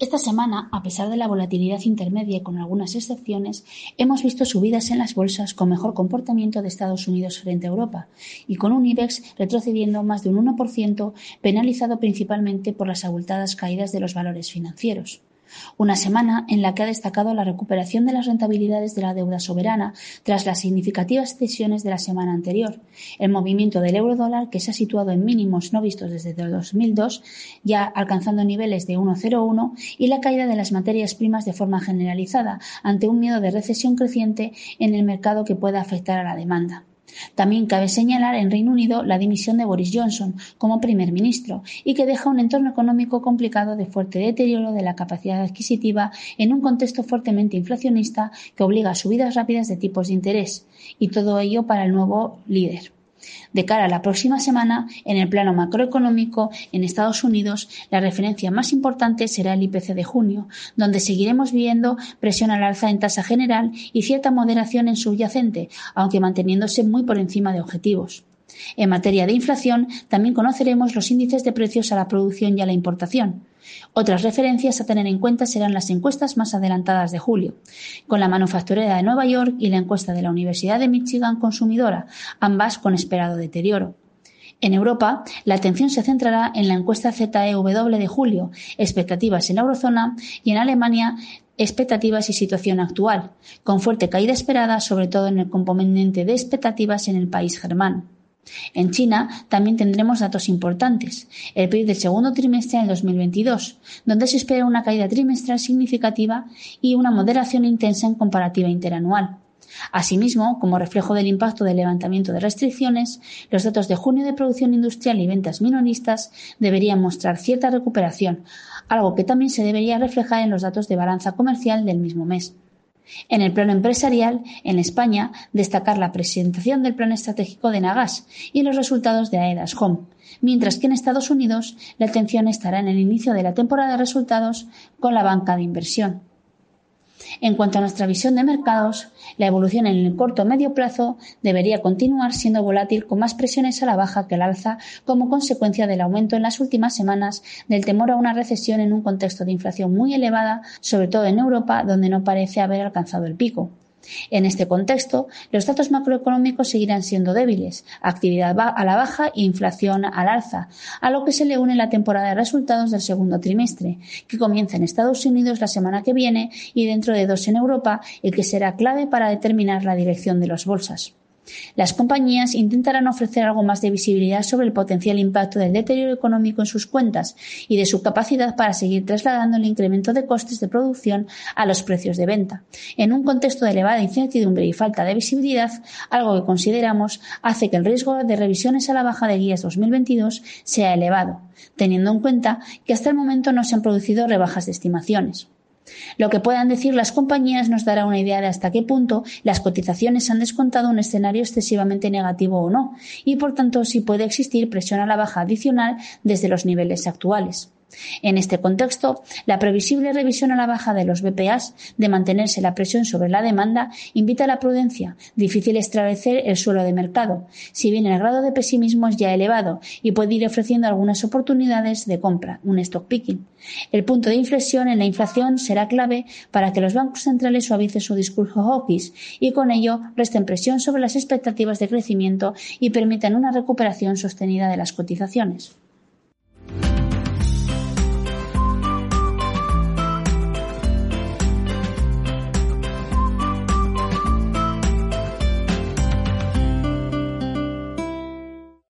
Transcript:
Esta semana, a pesar de la volatilidad intermedia y con algunas excepciones, hemos visto subidas en las bolsas con mejor comportamiento de Estados Unidos frente a Europa y con un IBEX retrocediendo más de un 1%, penalizado principalmente por las abultadas caídas de los valores financieros. Una semana en la que ha destacado la recuperación de las rentabilidades de la deuda soberana tras las significativas cesiones de la semana anterior, el movimiento del euro dólar que se ha situado en mínimos no vistos desde 2002, ya alcanzando niveles de 1,01 y la caída de las materias primas de forma generalizada ante un miedo de recesión creciente en el mercado que pueda afectar a la demanda. También cabe señalar en Reino Unido la dimisión de Boris Johnson como primer ministro y que deja un entorno económico complicado de fuerte deterioro de la capacidad adquisitiva en un contexto fuertemente inflacionista que obliga a subidas rápidas de tipos de interés y todo ello para el nuevo líder. De cara a la próxima semana, en el plano macroeconómico, en Estados Unidos, la referencia más importante será el IPC de junio, donde seguiremos viendo presión al alza en tasa general y cierta moderación en subyacente, aunque manteniéndose muy por encima de objetivos. En materia de inflación, también conoceremos los índices de precios a la producción y a la importación. Otras referencias a tener en cuenta serán las encuestas más adelantadas de julio, con la manufacturera de Nueva York y la encuesta de la Universidad de Michigan consumidora, ambas con esperado deterioro. En Europa, la atención se centrará en la encuesta ZEW de julio, expectativas en la eurozona y en Alemania, expectativas y situación actual, con fuerte caída esperada sobre todo en el componente de expectativas en el país germano. En China también tendremos datos importantes. El PIB del segundo trimestre del 2022, donde se espera una caída trimestral significativa y una moderación intensa en comparativa interanual. Asimismo, como reflejo del impacto del levantamiento de restricciones, los datos de junio de producción industrial y ventas minoristas deberían mostrar cierta recuperación, algo que también se debería reflejar en los datos de balanza comercial del mismo mes. En el plano empresarial, en España, destacar la presentación del Plan Estratégico de Nagas y los resultados de AEDAS Home, mientras que en Estados Unidos la atención estará en el inicio de la temporada de resultados con la banca de inversión. En cuanto a nuestra visión de mercados, la evolución en el corto o medio plazo debería continuar siendo volátil con más presiones a la baja que al alza como consecuencia del aumento en las últimas semanas del temor a una recesión en un contexto de inflación muy elevada, sobre todo en Europa, donde no parece haber alcanzado el pico. En este contexto, los datos macroeconómicos seguirán siendo débiles, actividad a la baja e inflación al alza, a lo que se le une la temporada de resultados del segundo trimestre, que comienza en Estados Unidos la semana que viene y dentro de dos en Europa, y que será clave para determinar la dirección de las bolsas. Las compañías intentarán ofrecer algo más de visibilidad sobre el potencial impacto del deterioro económico en sus cuentas y de su capacidad para seguir trasladando el incremento de costes de producción a los precios de venta. En un contexto de elevada incertidumbre y falta de visibilidad, algo que consideramos hace que el riesgo de revisiones a la baja de guías 2022 sea elevado, teniendo en cuenta que hasta el momento no se han producido rebajas de estimaciones. Lo que puedan decir las compañías nos dará una idea de hasta qué punto las cotizaciones han descontado un escenario excesivamente negativo o no, y por tanto si puede existir presión a la baja adicional desde los niveles actuales. En este contexto, la previsible revisión a la baja de los BPAs de mantenerse la presión sobre la demanda invita a la prudencia. Difícil establecer el suelo de mercado, si bien el grado de pesimismo es ya elevado y puede ir ofreciendo algunas oportunidades de compra, un stock picking. El punto de inflexión en la inflación será clave para que los bancos centrales suavicen su discurso hawkish y con ello resten presión sobre las expectativas de crecimiento y permitan una recuperación sostenida de las cotizaciones.